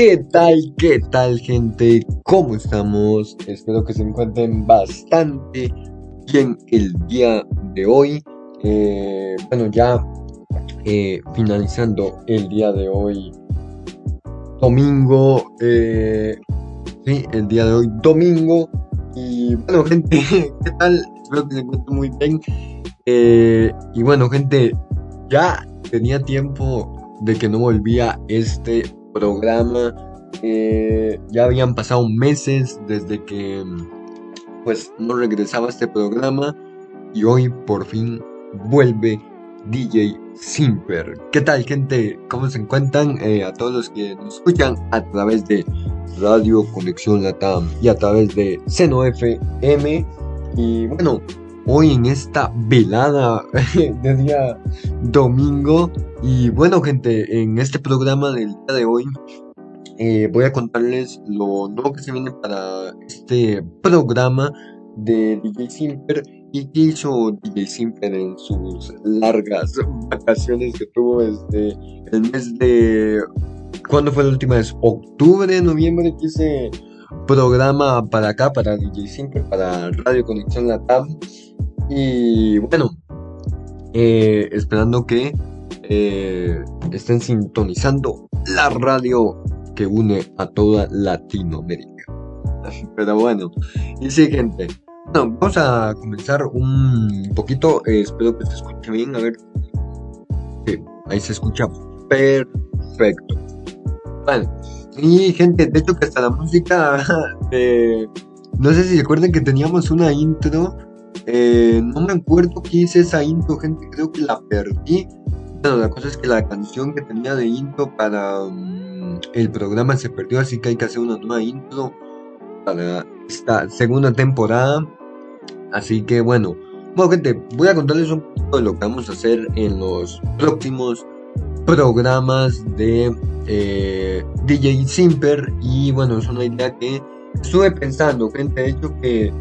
¿Qué tal? ¿Qué tal gente? ¿Cómo estamos? Espero que se encuentren bastante bien el día de hoy. Eh, bueno, ya eh, finalizando el día de hoy, domingo. Eh, sí, el día de hoy, domingo. Y bueno, gente, ¿qué tal? Espero que se encuentren muy bien. y bueno, gente, ya tenía tiempo de que no volvía este programa. Eh, ya habían pasado meses desde que pues no regresaba este programa y hoy por fin vuelve DJ Simper. ¿Qué tal gente? ¿Cómo se encuentran? Eh, a todos los que nos escuchan a través de Radio Conexión Latam y a través de Seno FM. Y bueno, hoy en esta velada de día domingo. Y bueno, gente, en este programa del día de hoy eh, voy a contarles lo nuevo que se viene para este programa de DJ Simper y qué hizo DJ Simper en sus largas vacaciones que tuvo desde el mes de. ¿Cuándo fue la última vez? Octubre, noviembre, que hice programa para acá, para DJ Simper, para Radio Conexión Latam. Y bueno, eh, esperando que eh, estén sintonizando la radio que une a toda Latinoamérica. Pero bueno, y sí, gente. Bueno, vamos a comenzar un poquito. Eh, espero que se escuche bien. A ver. ahí se escucha perfecto. Bueno, y gente, de hecho que hasta la música no sé si recuerdan que teníamos una intro eh, no me acuerdo qué hice esa intro, gente, creo que la perdí. Bueno, la cosa es que la canción que tenía de intro para mm, el programa se perdió, así que hay que hacer una nueva intro para esta segunda temporada. Así que bueno, bueno gente, voy a contarles un poco de lo que vamos a hacer en los próximos programas de eh, DJ Simper. Y bueno, es una idea que estuve pensando, gente, de hecho que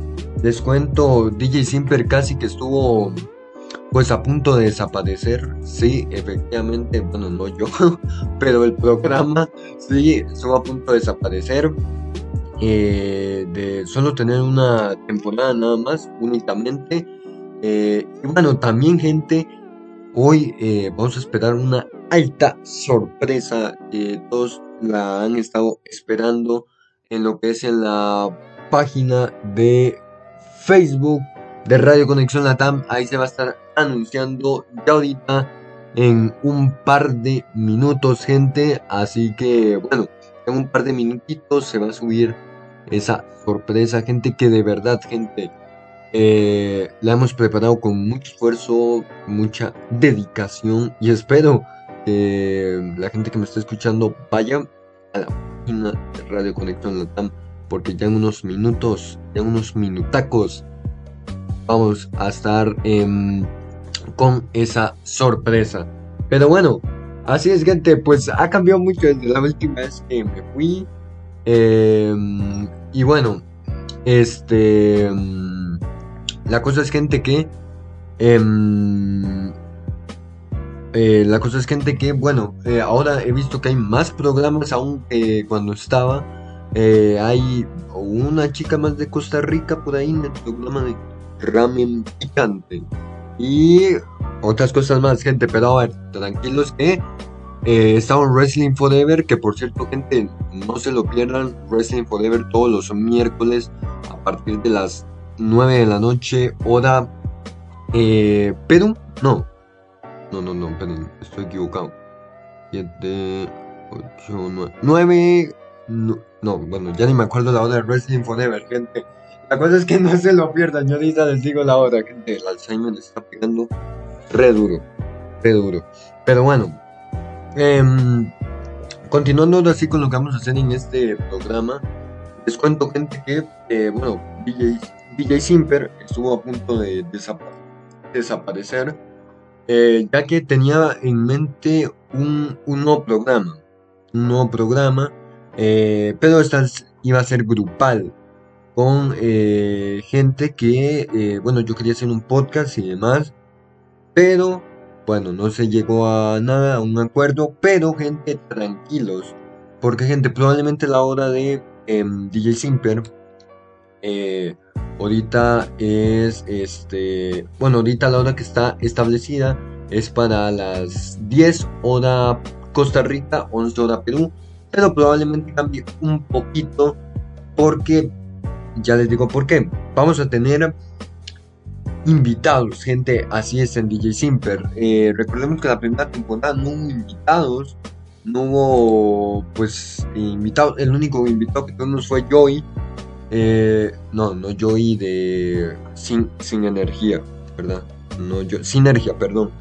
les cuento, DJ Simper casi que estuvo pues a punto de desaparecer. Sí, efectivamente, bueno, no yo, pero el programa sí estuvo a punto de desaparecer. Eh, de solo tener una temporada nada más, únicamente. Eh, y bueno, también gente, hoy eh, vamos a esperar una alta sorpresa. todos la han estado esperando en lo que es en la página de Facebook de Radio Conexión Latam. Ahí se va a estar anunciando ya ahorita en un par de minutos, gente. Así que, bueno, en un par de minutitos se va a subir esa sorpresa, gente, que de verdad, gente, eh, la hemos preparado con mucho esfuerzo, mucha dedicación y espero que la gente que me está escuchando vaya a la página de Radio Conexión Latam porque ya en unos minutos, ya en unos minutacos, vamos a estar em, con esa sorpresa. Pero bueno, así es gente, pues ha cambiado mucho desde la última vez que me fui. Em, y bueno, este... Em, la cosa es gente que... Eh, la cosa es gente que, bueno, eh, ahora he visto que hay más programas aún que cuando estaba. Eh, hay una chica más de Costa Rica por ahí en el programa de ramen picante. Y otras cosas más, gente. Pero a ver, tranquilos que eh, estaba Wrestling Forever, que por cierto, gente, no se lo pierdan. Wrestling Forever todos los miércoles a partir de las 9 de la noche, hora eh, Perú. No, no, no, no, esperen, estoy equivocado. 7, 8, 9, 9 no, bueno, ya ni me acuerdo la hora de Wrestling Forever, gente. La cosa es que no se lo pierdan, yo ahorita les digo la hora, gente. El Alzheimer está pegando re duro, re duro. Pero bueno, eh, continuando así con lo que vamos a hacer en este programa, les cuento, gente, que, eh, bueno, DJ, DJ Simper estuvo a punto de desaparecer, eh, ya que tenía en mente un, nuevo programa. Un nuevo programa eh, pero esta iba a ser grupal con eh, gente que, eh, bueno, yo quería hacer un podcast y demás, pero bueno, no se llegó a nada, a un acuerdo, pero gente, tranquilos, porque gente, probablemente la hora de em, DJ Simper, ahorita es, este, bueno, ahorita la hora que está establecida es para las 10 hora Costa Rica, 11 hora Perú, pero probablemente cambie un poquito porque, ya les digo por qué, vamos a tener invitados, gente, así es en DJ Simper. Eh, recordemos que la primera temporada no hubo invitados, no hubo pues invitados, el único invitado que tuvimos fue Joy, eh, no, no Joy de sin, sin energía, ¿verdad? No, yo, sinergia, perdón.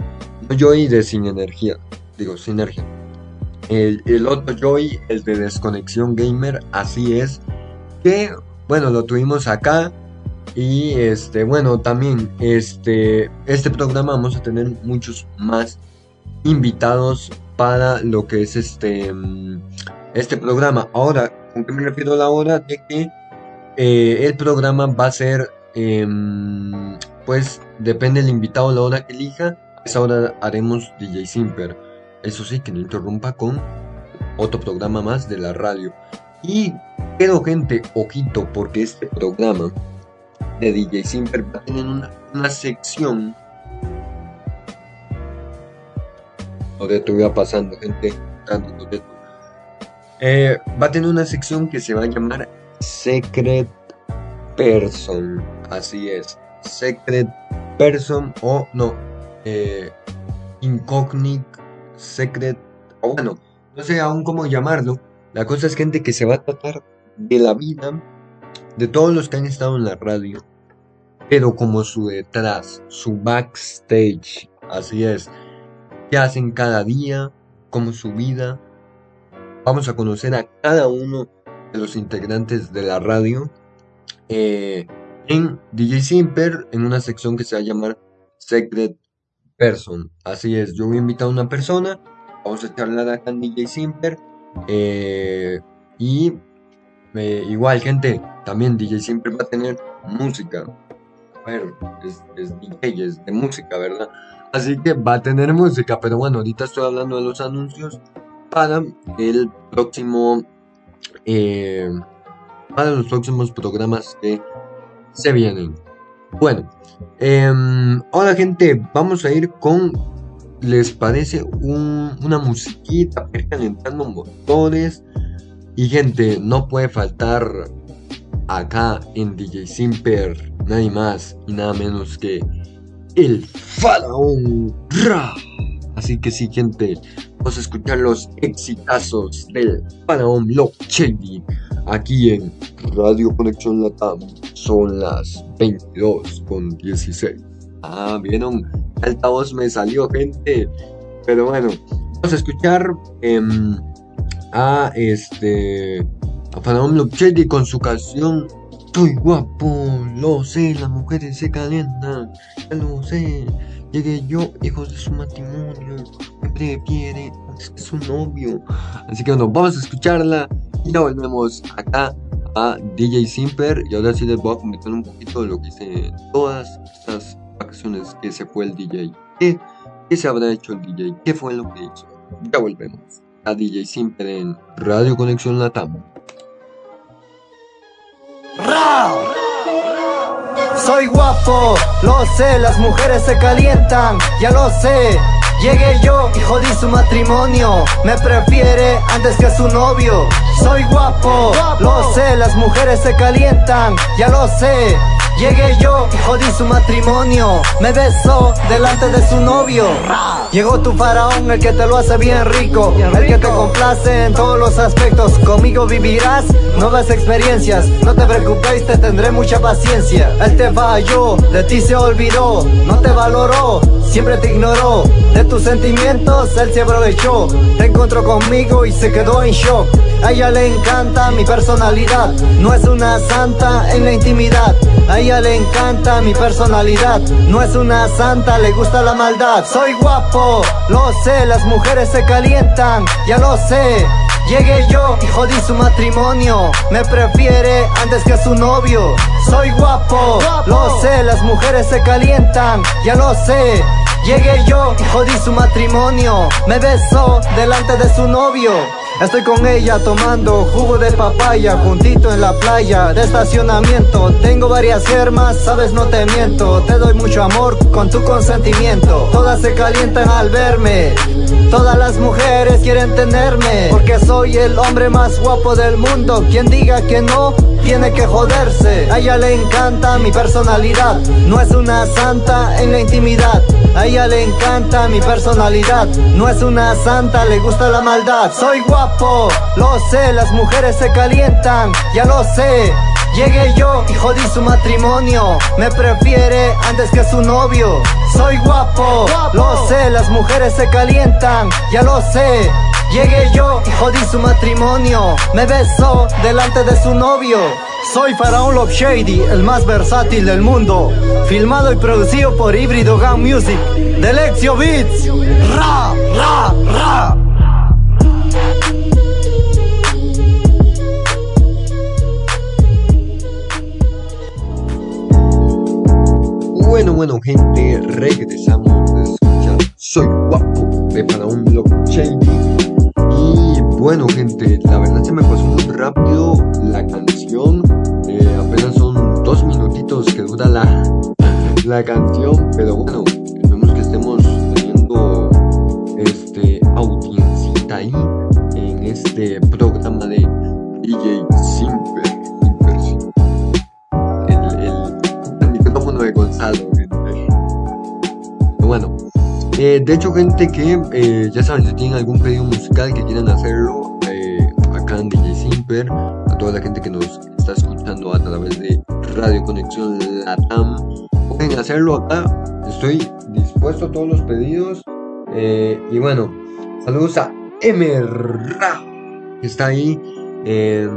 No Joy de sin energía, digo, sinergia. El, otro Joy, el de Desconexión Gamer, así es. Que, bueno, lo tuvimos acá. Y este, bueno, también este, este programa vamos a tener muchos más invitados para lo que es este, este programa. Ahora, ¿con qué me refiero a la hora? De que eh, el programa va a ser, em, pues, depende del invitado, la hora que elija. Esa hora haremos DJ Simper. Eso sí, que no interrumpa con otro programa más de la radio. Y pero gente, ojito, porque este programa de DJ Simper va a tener una, sección. Ahora estuve pasando, gente. Eh, va a tener una sección que se va a llamar Secret Person. Así es. Secret Person o no. Eh, Incognito secret, o bueno, no sé aún cómo llamarlo. La cosa es gente que se va a tratar de la vida de todos los que han estado en la radio, pero como su detrás, su backstage, así es, qué hacen cada día, como su vida. Vamos a conocer a cada uno de los integrantes de la radio eh, en DJ Simper, en una sección que se va a llamar Secret person. Así es, yo voy a invitar a una persona, vamos a charlar acá en DJ Simper. Eh, y igual, gente, también DJ Simper va a tener música. Bueno, es, es DJ, es de música, ¿verdad? Así que va a tener música, pero bueno, ahorita estoy hablando de los anuncios para el próximo. Eh, para los próximos programas que se vienen. Bueno, eh, ahora gente, vamos a ir con, ¿les parece una musiquita calentando motores? Y gente, no puede faltar acá en DJ Simper nadie más y nada menos que el faraón Ra. Así que sí, gente, vamos a escuchar los exitazos del faraón Lock aquí en Radio Conexión Latam. Son las 22 con 16. Ah, vieron, altavoz me salió, gente. Pero bueno, vamos a escuchar em, a este a Faraón Blockchain con su canción Estoy guapo, lo sé, las mujeres se calientan, ya lo sé. Llegué yo, hijos de su matrimonio, prefiere, es su novio. Así que bueno, vamos a escucharla y ya volvemos acá a DJ Simper. Y ahora sí les voy a comentar un poquito lo que hice en todas estas vacaciones que se fue el DJ. ¿Qué, ¿Qué se habrá hecho el DJ? ¿Qué fue lo que hizo? Ya volvemos a DJ Simper en Radio Conexión Latam. Soy guapo, lo sé, las mujeres se calientan, ya lo sé. Llegué yo y jodí su matrimonio. Me prefiere antes que su novio. Soy guapo, lo sé, las mujeres se calientan, ya lo sé. Llegué yo y jodí su matrimonio. Me besó delante de su novio. Llegó tu faraón, el que te lo hace bien rico. El que te complace en todos los aspectos. Conmigo vivirás nuevas experiencias. No te preocupes, te tendré mucha paciencia. Él te falló, de ti se olvidó. No te valoró, siempre te ignoró. De tus sentimientos él se aprovechó. Te encontró conmigo y se quedó en shock. A ella le encanta mi personalidad. No es una santa en la intimidad. A ella le encanta mi personalidad. No es una santa, le gusta la maldad. Soy guapo, lo sé, las mujeres se calientan, ya lo sé. Llegué yo y jodí su matrimonio. Me prefiere antes que su novio. Soy guapo, lo sé, las mujeres se calientan, ya lo sé. Llegué yo y jodí su matrimonio. Me besó delante de su novio. Estoy con ella tomando jugo de papaya juntito en la playa de estacionamiento. Tengo varias germas, sabes no te miento. Te doy mucho amor con tu consentimiento. Todas se calientan al verme. Todas las mujeres quieren tenerme porque soy el hombre más guapo del mundo. Quien diga que no tiene que joderse. A ella le encanta mi personalidad. No es una santa en la intimidad. A ella le encanta mi personalidad. No es una santa, le gusta la maldad. Soy guapo, lo sé, las mujeres se calientan, ya lo sé. Llegué yo y jodí su matrimonio. Me prefiere antes que su novio. Soy guapo, lo sé, las mujeres se calientan, ya lo sé. Llegué yo y jodí su matrimonio. Me besó delante de su novio. Soy Faraón Love Shady, el más versátil del mundo. Filmado y producido por Híbrido Gun Music. De Lexio Beats. Ra, ra, ra. Bueno, bueno, gente, regresamos a escuchar Soy Guapo de Faraón Love Shady. Y bueno, gente, la verdad se me pasó muy rápido la canción. Eh, apenas son dos minutitos que dura la, la canción, pero bueno, esperemos que estemos teniendo este audiencita ahí en este programa de DJ eh, de hecho, gente que eh, ya saben, si tienen algún pedido musical que quieran hacerlo eh, acá en DJ Simper, a toda la gente que nos está escuchando a través de Radio Conexión Latam, pueden hacerlo acá. Estoy dispuesto a todos los pedidos. Eh, y bueno, saludos a Emerra, que está ahí eh,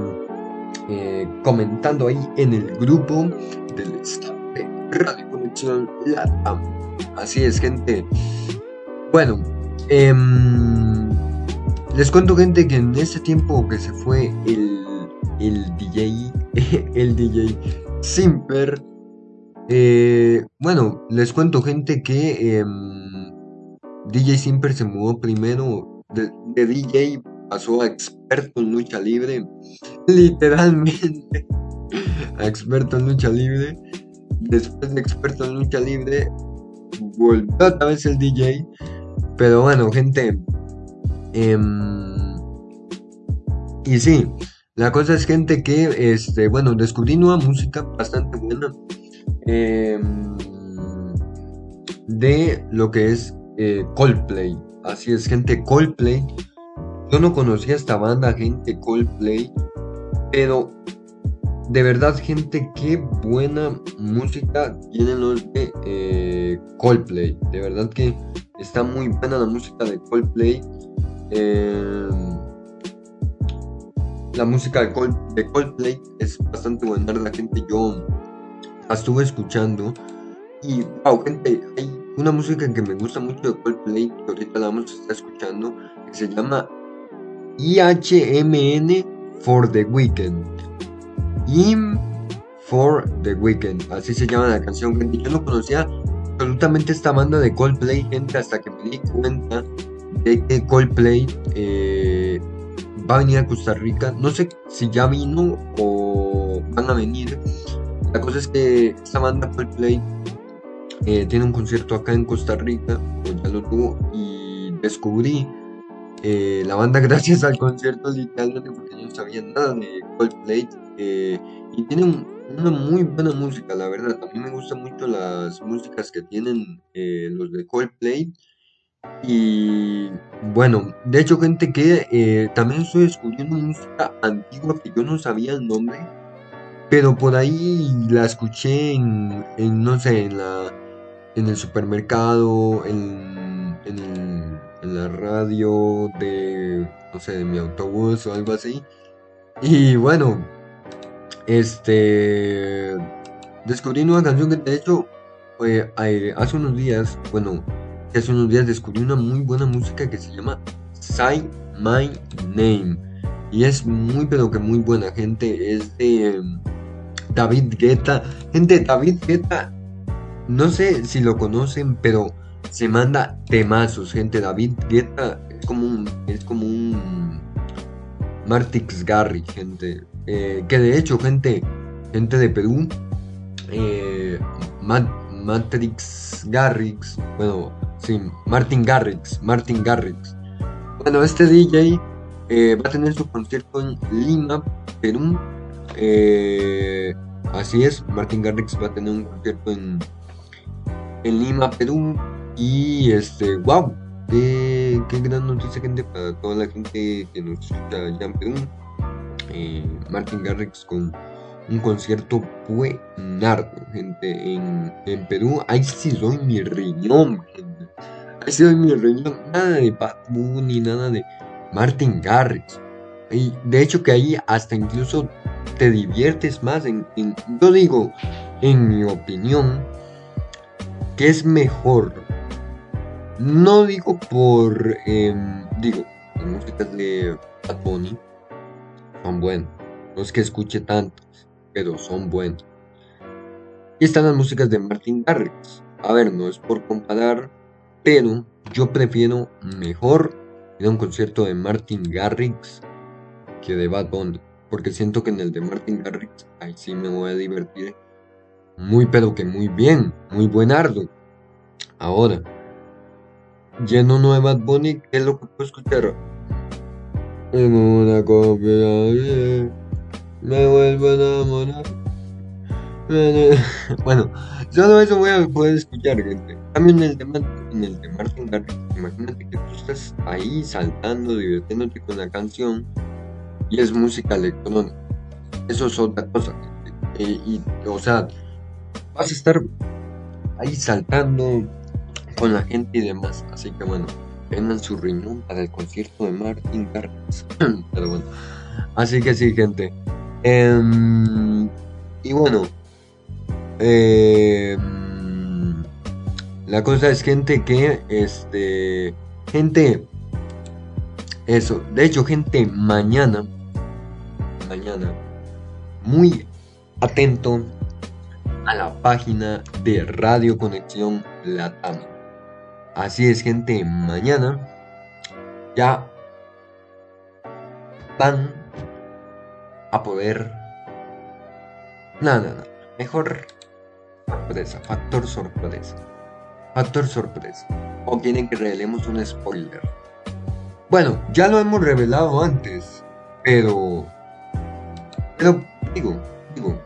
comentando ahí en el grupo del staff de Radio Conexión Latam. Así es, gente. Bueno, em, les cuento, gente, que en ese tiempo que se fue el, el DJ, el DJ Simper, eh, bueno, les cuento, gente, que em, DJ Simper se mudó primero de, de DJ, pasó a experto en lucha libre, literalmente, a experto en lucha libre. Después de experto en lucha libre, volvió otra vez el DJ. Pero bueno, gente. em, y sí, la cosa es gente que, este, bueno, descubrí nueva música bastante buena. em, de lo que es eh, Coldplay. Así es, gente, Coldplay. Yo no conocía esta banda, gente, Coldplay. Pero de verdad, gente, qué buena música tienen los de eh, Coldplay. De verdad que está muy buena la música de Coldplay. Eh, la música de, de Coldplay es bastante buena. La gente, yo la estuve escuchando. Y wow, gente, hay una música que me gusta mucho de Coldplay. Que ahorita la vamos a estar escuchando. Que se llama IHMN for the Weekend. Im for the Weekend, así se llama la canción, gente. Yo no conocía absolutamente esta banda de Coldplay, gente, hasta que me di cuenta de que Coldplay eh, va a venir a Costa Rica. No sé si ya vino o van a venir. La cosa es que esta banda Coldplay eh, tiene un concierto acá en Costa Rica, o ya lo tuvo, y descubrí eh, la banda gracias al concierto literalmente porque yo no sabía nada de Coldplay eh, y tienen una muy buena música, la verdad. A mí me gustan mucho las músicas que tienen eh, los de Coldplay. Y bueno, de hecho, gente que también estoy descubriendo música antigua que yo no sabía el nombre, pero por ahí la escuché en, en no sé, en la en el supermercado, en, en, la radio de, no sé, de mi autobús o algo así. Y bueno, este, descubrí una canción que de hecho eh, hace unos días, bueno, hace unos días descubrí una muy buena música que se llama Say My Name. Y es muy, pero que muy buena, gente. Es de em, David Guetta. Gente, David Guetta no sé si lo conocen, pero se manda temazos, gente. David Guetta es como un, es como un Martix Garrix, gente. Eh, que de hecho, gente, gente de Perú, eh, Matrix Garrix, bueno, sí, Martin Garrix, Martin Garrix. Bueno, este DJ eh, va a tener su concierto en Lima, Perú. así es, Martin Garrix va a tener un concierto en en Lima, Perú. Y este, wow, qué, gran noticia, gente, para toda la gente que nos escucha allá en Perú. Eh, Martin Garrix con un concierto buenardo, gente, en, en Perú. Ahí sí doy mi riñón, gente. Ahí sí doy mi riñón. Nada de Bad ni nada de Martin Garrix. Y de hecho que ahí hasta incluso te diviertes más en yo digo, en mi opinión, es mejor. No digo por. Em, digo, las músicas de Bad Bunny son buenas. No es que escuche tantas, pero son buenas. Y están las músicas de Martin Garrix. A ver, no es por comparar, pero yo prefiero mejor ir a un concierto de Martin Garrix que de Bad Bunny. Porque siento que en el de Martin Garrix, ahí sí me voy a divertir muy pero que muy bien, muy buenardo. Ahora, lleno no de Bunny, ¿qué es lo que puedo escuchar? En una copia me vuelvo a enamorar. Bueno, solo eso voy a poder escuchar, gente. También en el de, en el de Martin Garrix, imagínate que tú estás ahí saltando, divirtiéndote con la canción y es música electrónica. Eso es otra cosa. y, o sea, vas a estar ahí saltando con la gente y demás. Así que bueno, vendan su riñón para el concierto de Martin Garrix. Pero bueno, así que sí, gente. Em, y bueno, em, la cosa es, gente, que este, gente, eso, de hecho, gente, mañana, mañana, muy atento a la página de Radio Conexión Latam. Así es, gente, mañana ya van a poder... No, no, no. Mejor sorpresa, factor sorpresa. Factor sorpresa. O quieren que revelemos un spoiler. Bueno, ya lo hemos revelado antes, pero... Pero digo, digo,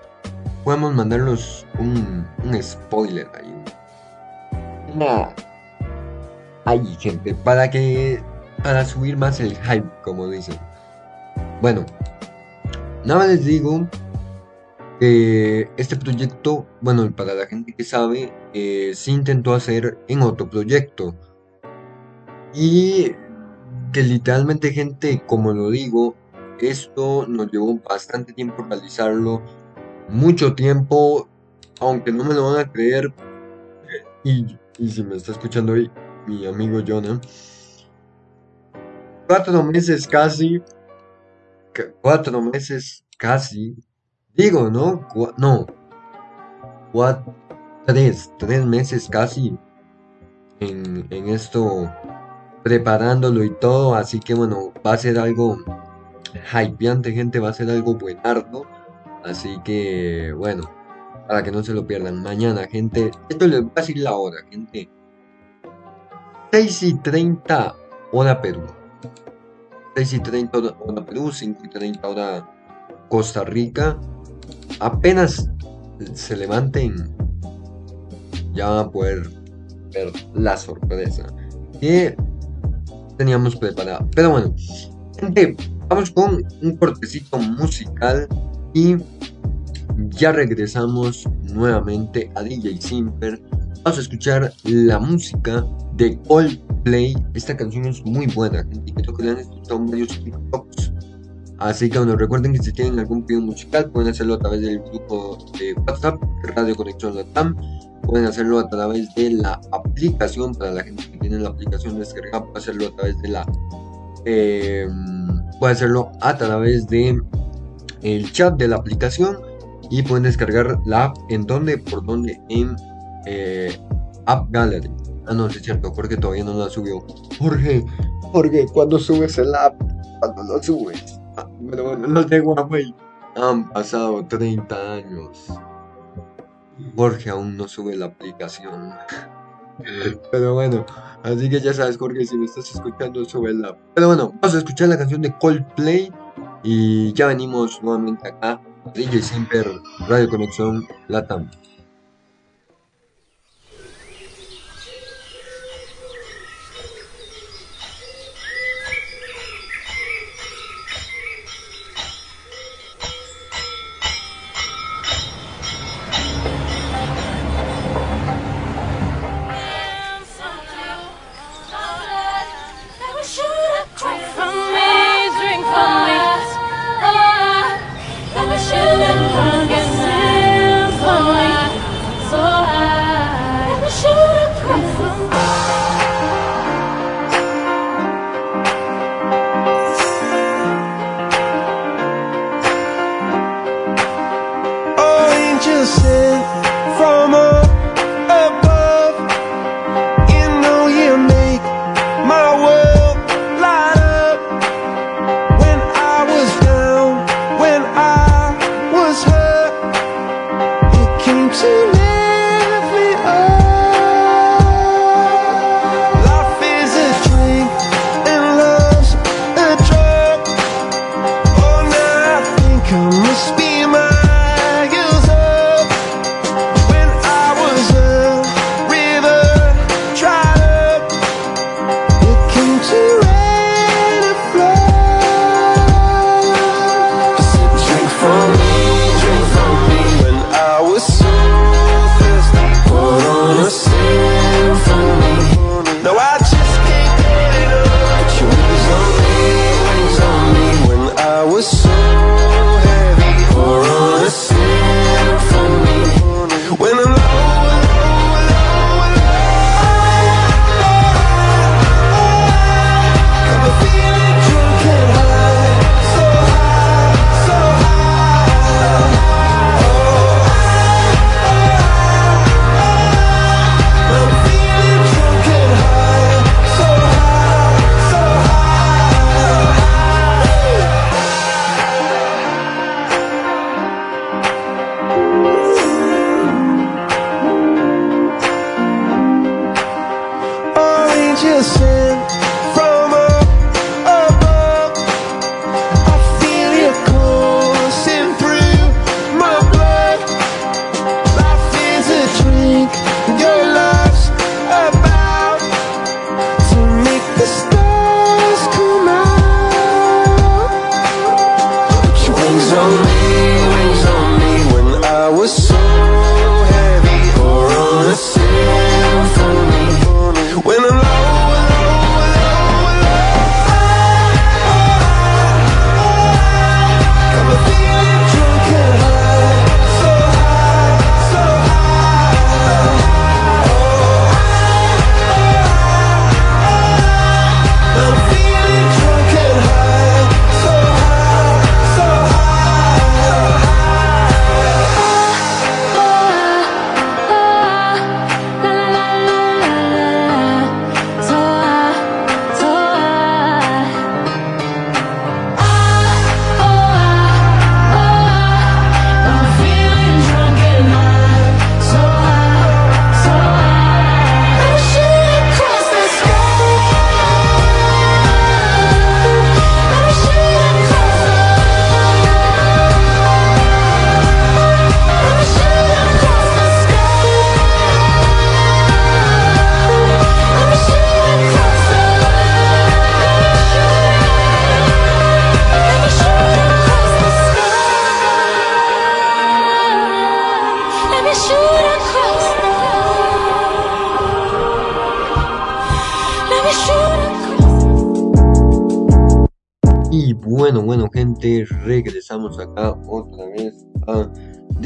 podemos mandarlos un, un spoiler ahí. Una... Ahí, gente, para que... Para subir más el hype, como dicen. Bueno, nada les digo que este proyecto, bueno, para la gente que sabe, eh, se intentó hacer en otro proyecto. Y que literalmente, gente, como lo digo, esto nos llevó bastante tiempo realizarlo mucho tiempo, aunque no me lo van a creer. Y, si me está escuchando hoy mi amigo Jonah, cuatro meses casi, cuatro meses casi, digo, ¿no? no, cuatro, tres, tres meses casi en, en esto preparándolo y todo, así que bueno, va a ser algo hypeante, gente, va a ser algo buenardo. Así que, bueno, para que no se lo pierdan. Mañana, gente, esto les voy a decir la hora, gente. 6 y 30 hora Perú. 6 y 30 hora Perú, 5 y 30 hora Costa Rica. Apenas se levanten, ya van a poder ver la sorpresa que teníamos preparada. Pero bueno, gente, vamos con un cortecito musical y ya regresamos nuevamente a DJ Simper. Vamos a escuchar la música de Coldplay. Esta canción es muy buena, gente. Creo que la han escuchado varios TikToks. Así que bueno, recuerden que si tienen algún pedido musical pueden hacerlo a través del grupo de WhatsApp Radio Conexión Latam. Pueden hacerlo a través de la aplicación para la gente que tiene la aplicación descargada. Puede hacerlo a través de la eh, puede hacerlo a través de el chat de la aplicación y pueden descargar la app en donde por donde en eh, App Gallery. Ah, no, es cierto, Jorge todavía no la subió. Jorge, Jorge, ¿cuándo subes el app? ¿Cuándo lo subes? Ah, pero bueno, no tengo güey. Han pasado 30 años. Jorge aún no sube la aplicación. Pero bueno, así que ya sabes, Jorge, si me estás escuchando, sube la app. Pero bueno, vamos a escuchar la canción de Coldplay. Y ya venimos nuevamente acá. DJ Simper, Radio Conexión Latam.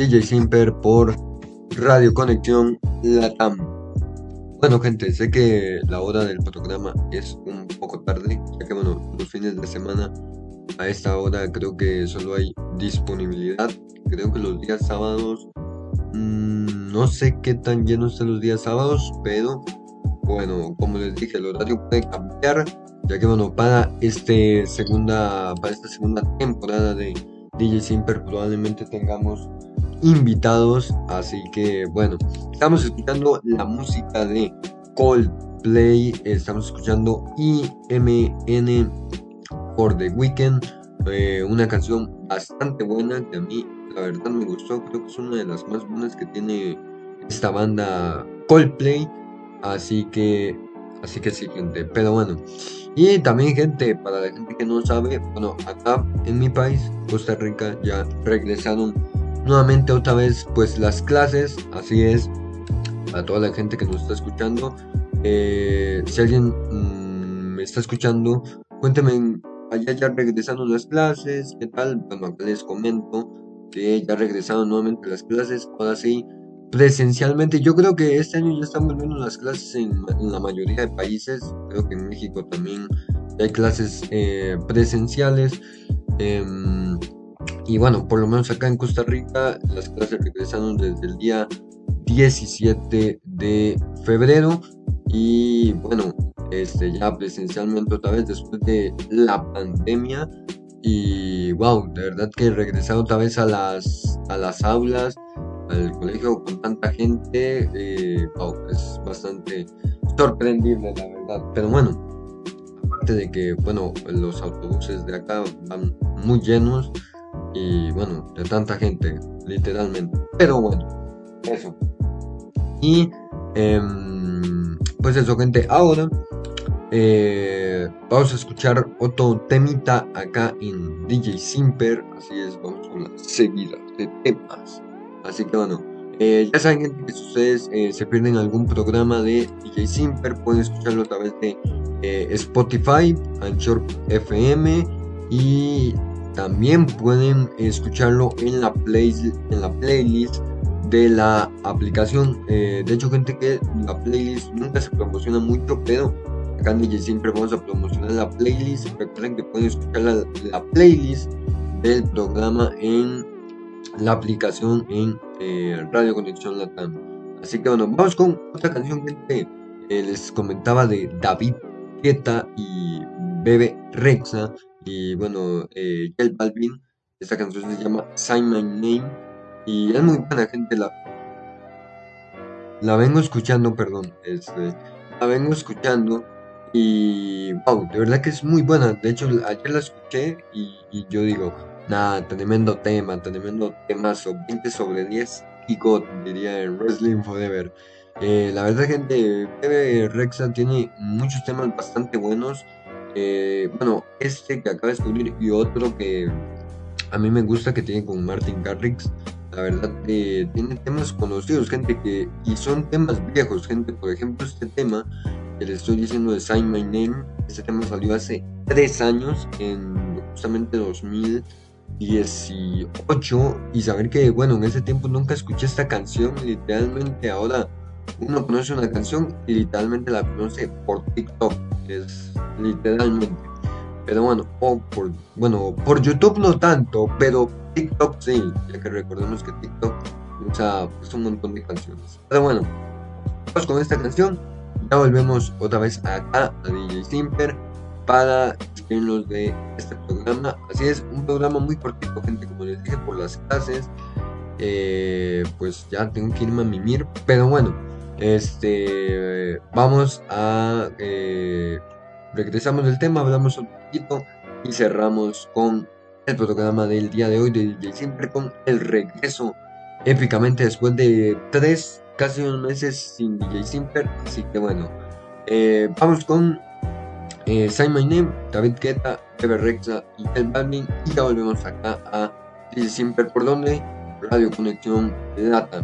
DJ Simper por Radio Conexión Latam. Bueno gente, sé que la hora del programa es un poco tarde, ya que bueno, los fines de semana a esta hora creo que solo hay disponibilidad. Creo que los días sábados, mmm, no sé qué tan llenos están los días sábados, pero bueno, como les dije, el horario puede cambiar, ya que bueno, para este segunda, para esta segunda temporada de DJ Simper probablemente tengamos invitados, así que bueno, estamos escuchando la música de Coldplay, estamos escuchando IMN por The Weeknd, eh, una canción bastante buena que a mí la verdad me gustó, creo que es una de las más buenas que tiene esta banda Coldplay, así que, así que sí gente, pero bueno, y también gente, para la gente que no sabe, bueno, acá en mi país, Costa Rica, ya regresaron nuevamente otra vez pues las clases, así es, a toda la gente que nos está escuchando, eh, si alguien mmm, me está escuchando, cuénteme allá ya regresaron las clases, ¿qué tal? Bueno, acá les comento que ya regresaron nuevamente las clases, ahora sí, presencialmente. Yo creo que este año ya están volviendo las clases en, la mayoría de países, creo que en México también hay clases eh, presenciales. Eh, y bueno, por lo menos acá en Costa Rica las clases regresaron desde el día 17 de febrero y bueno, este ya presencialmente otra vez después de la pandemia y wow, de verdad que regresar otra vez a las a las aulas, al colegio con tanta gente, eh, wow, es bastante sorprendible la verdad, pero bueno, aparte de que bueno, los autobuses de acá van muy llenos y bueno, de tanta gente, literalmente. Pero bueno, eso. Y eh, pues eso, gente. Ahora eh, vamos a escuchar otro temita acá en DJ Simper. Así es, vamos con la seguida de temas. Así que bueno, eh, ya saben, gente, que si ustedes eh, se pierden algún programa de DJ Simper, pueden escucharlo a través de eh, Spotify, Anchor FM y también pueden escucharlo en la, play, en la playlist de la aplicación. De hecho, gente que la playlist nunca se promociona mucho, pero acá en DJ siempre vamos a promocionar la playlist. Recuerden que pueden escuchar la, la playlist del programa en la aplicación en eh, Radio Conexión Latam. Así que bueno, vamos con otra canción que eh, les comentaba de David Guetta y Bebe Rexa y bueno, eh, J Balvin. Esta canción se llama Sign My Name y es muy buena gente. La, la vengo escuchando, perdón, este, la vengo escuchando y wow, de verdad que es muy buena. De hecho, ayer la escuché y yo digo, nada, tremendo tema, tremendo temazo, 20 sobre 10 y God, diría en Wrestling Forever. Eh, la verdad, gente, Bebe Rexa tiene muchos temas bastante buenos. Eh, bueno, este que acaba de descubrir y otro que a mí me gusta que tiene con Martin Garrix. La verdad, eh, tiene temas conocidos, gente que. Y son temas viejos, gente. Por ejemplo, este tema que les estoy diciendo de Sign My Name. Este tema salió hace tres años, en justamente 2018. Y saber que, bueno, en ese tiempo nunca escuché esta canción. Literalmente ahora uno conoce una canción y literalmente la conoce por TikTok, es literalmente. Pero bueno, o por, bueno, por YouTube no tanto, pero TikTok sí, ya que recordemos que TikTok usa pues, un montón de canciones. Pero bueno, vamos con esta canción. Ya volvemos otra vez acá a DJ Simper para despedirnos de este programa. Así es, un programa muy cortito, gente, como les dije, por las clases. Eh, pues ya tengo que irme a mimir, pero bueno, este, vamos a eh, regresamos del tema, hablamos un poquito y cerramos con el programa del día de hoy de DJ Siempre con el regreso épicamente después de tres, casi unos meses sin DJ Simper. Así que bueno, eh, vamos con eh, My Name, David Guetta, Ever Rexa y El. Y ya volvemos acá a DJ Simper por donde Radio Conexión Lata.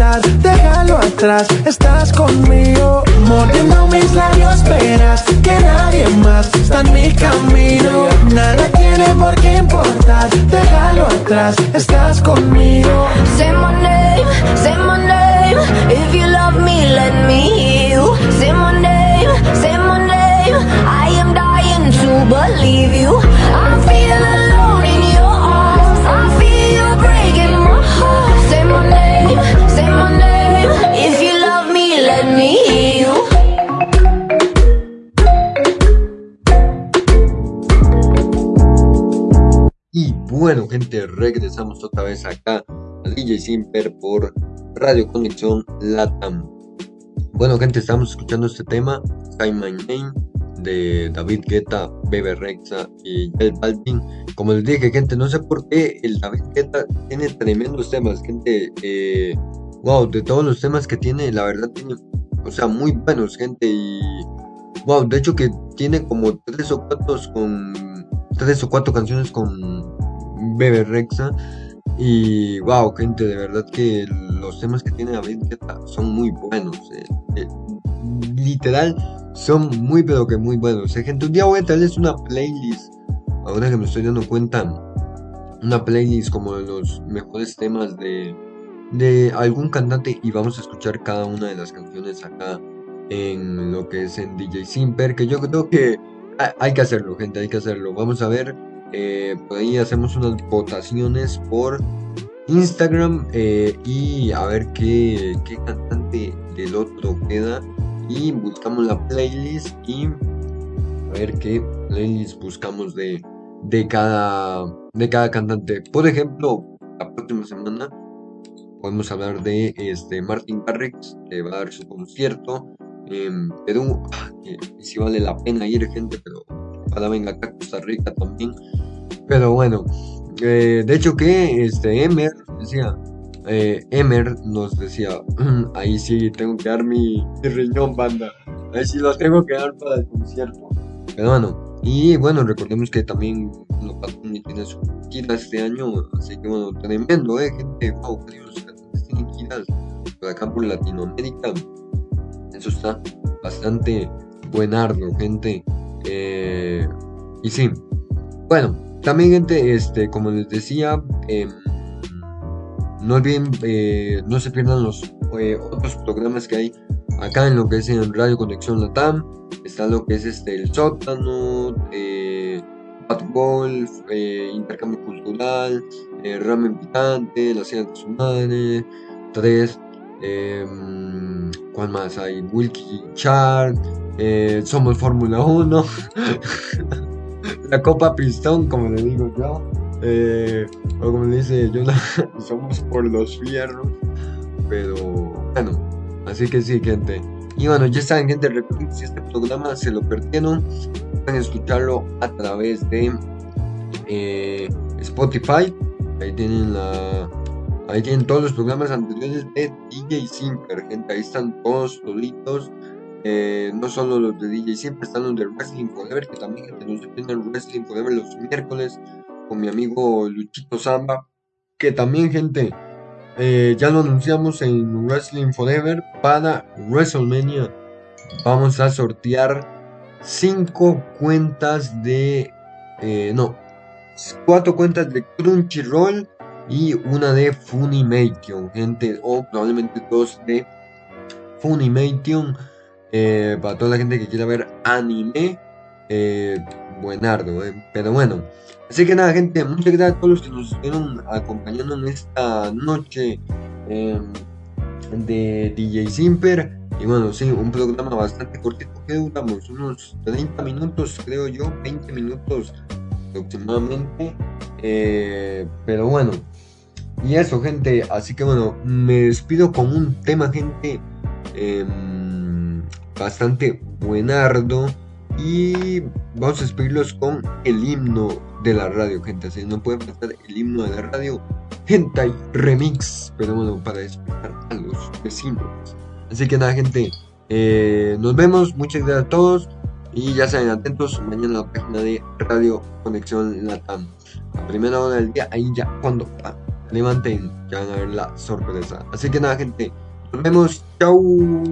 importar, déjalo atrás, estás conmigo Mordiendo mis labios verás que nadie más está en mi camino Nada tiene por qué importar, déjalo atrás, estás conmigo Say my name, say my name. If you love me, let me hear you. Say my name, say my name. I am dying to believe you. I feel alone in your arms. I feel you breaking my Y bueno, gente, regresamos otra vez acá a DJ Simper por Radio Conexión Latam. Bueno, gente, estamos escuchando este tema, Say My Name, de David Guetta, Bebe Rexa y El Balvin. Como les dije, gente, no sé por qué el David Guetta tiene tremendos temas, gente. Eh, wow, de todos los temas que tiene, la verdad tiene, o sea, muy buenos, gente. Y wow, de hecho que tiene como tres o cuatro con tres o cuatro canciones con Bebe Rexa. Y wow, gente, de verdad que los temas que tiene David Guetta son muy buenos. eh, eh, literal, son muy, pero que muy buenos. gente, un día voy a traerles una playlist. Ahora que me estoy dando cuenta, una playlist como de los mejores temas de, de algún cantante. Y vamos a escuchar cada una de las canciones acá en lo que es en DJ Simper. Que yo creo que hay- que hacerlo, gente, hay que hacerlo. Vamos a ver. eh, por ahí hacemos unas votaciones por Instagram eh, y a ver qué, qué cantante del otro queda. Y buscamos la playlist y a ver qué playlist buscamos de, de, cada, de cada cantante. Por ejemplo, la próxima semana podemos hablar de este Martin Garrix, que va a dar su concierto en Perú. Ah, que sí vale la pena ir, gente, pero para venga acá a Costa Rica también. Pero bueno, eh, de hecho que este Emer decía, eh, Emer nos decía, ahí sí tengo que dar mi, riñón, banda. Ahí sí lo tengo que dar para el concierto. Pero bueno, Y bueno, recordemos que también Bunny tiene su gira este año, así que bueno, tremendo, eh, gente. Wow, giras por acá por Latinoamérica. Eso está bastante buenardo, gente. Eh, y sí, bueno, también, gente, este, como les decía, eh, no olviden, eh, no se pierdan los eh, otros programas que hay acá en lo que es en Radio Conexión Latam. Está lo que es este el sótano, Golf, eh, Intercambio Cultural, eh, Ramen Picante, La Ciudad de su Madre, 3, em, ¿cuál más hay? Wilkie Chart, Somos Fórmula 1, la Copa Pistón, como le digo yo. Eh, o como dice Jonah, somos por los fierros. Pero bueno, así que sí, gente. Y bueno, ya saben, gente, recuerden si este programa se lo perdieron, pueden escucharlo a través de eh, Spotify. Ahí tienen la. Ahí tienen todos los programas anteriores de DJ Simper, gente. Ahí están todos solitos. Eh, no solo los de DJ Simper, están los de Wrestling Forever, que también gente, no se pierdan Wrestling Forever los miércoles con mi amigo Luchito Zamba, que también gente, eh, ya lo anunciamos en Wrestling Forever para WrestleMania. Vamos a sortear cinco cuentas de, eh, no, cuatro cuentas de Crunchyroll y una de Funimation, gente, o probablemente dos de Funimation. Eh, para toda la gente que quiera ver anime, buenardo, pero bueno. Así que nada, gente, muchas gracias a todos los que nos estuvieron acompañando en esta noche em, de DJ Simper. Y bueno, sí, un programa bastante cortito que duramos unos 30 minutos, creo yo, 20 minutos aproximadamente. Eh, pero bueno, y eso, gente. Así que bueno, me despido con un tema, gente, em, bastante buenardo. Y vamos a despedirlos con el himno de la radio, gente. Así no puede faltar el himno de la radio. Hentai Remix. Pero bueno, para despertar a los vecinos. Así que nada, gente. Eh, nos vemos. Muchas gracias a todos. Y ya saben, atentos mañana en la página de Radio Conexión Latam. A primera hora del día, ahí ya cuando levanten, ya van a ver la sorpresa. Así que nada, gente. Nos vemos. Chau.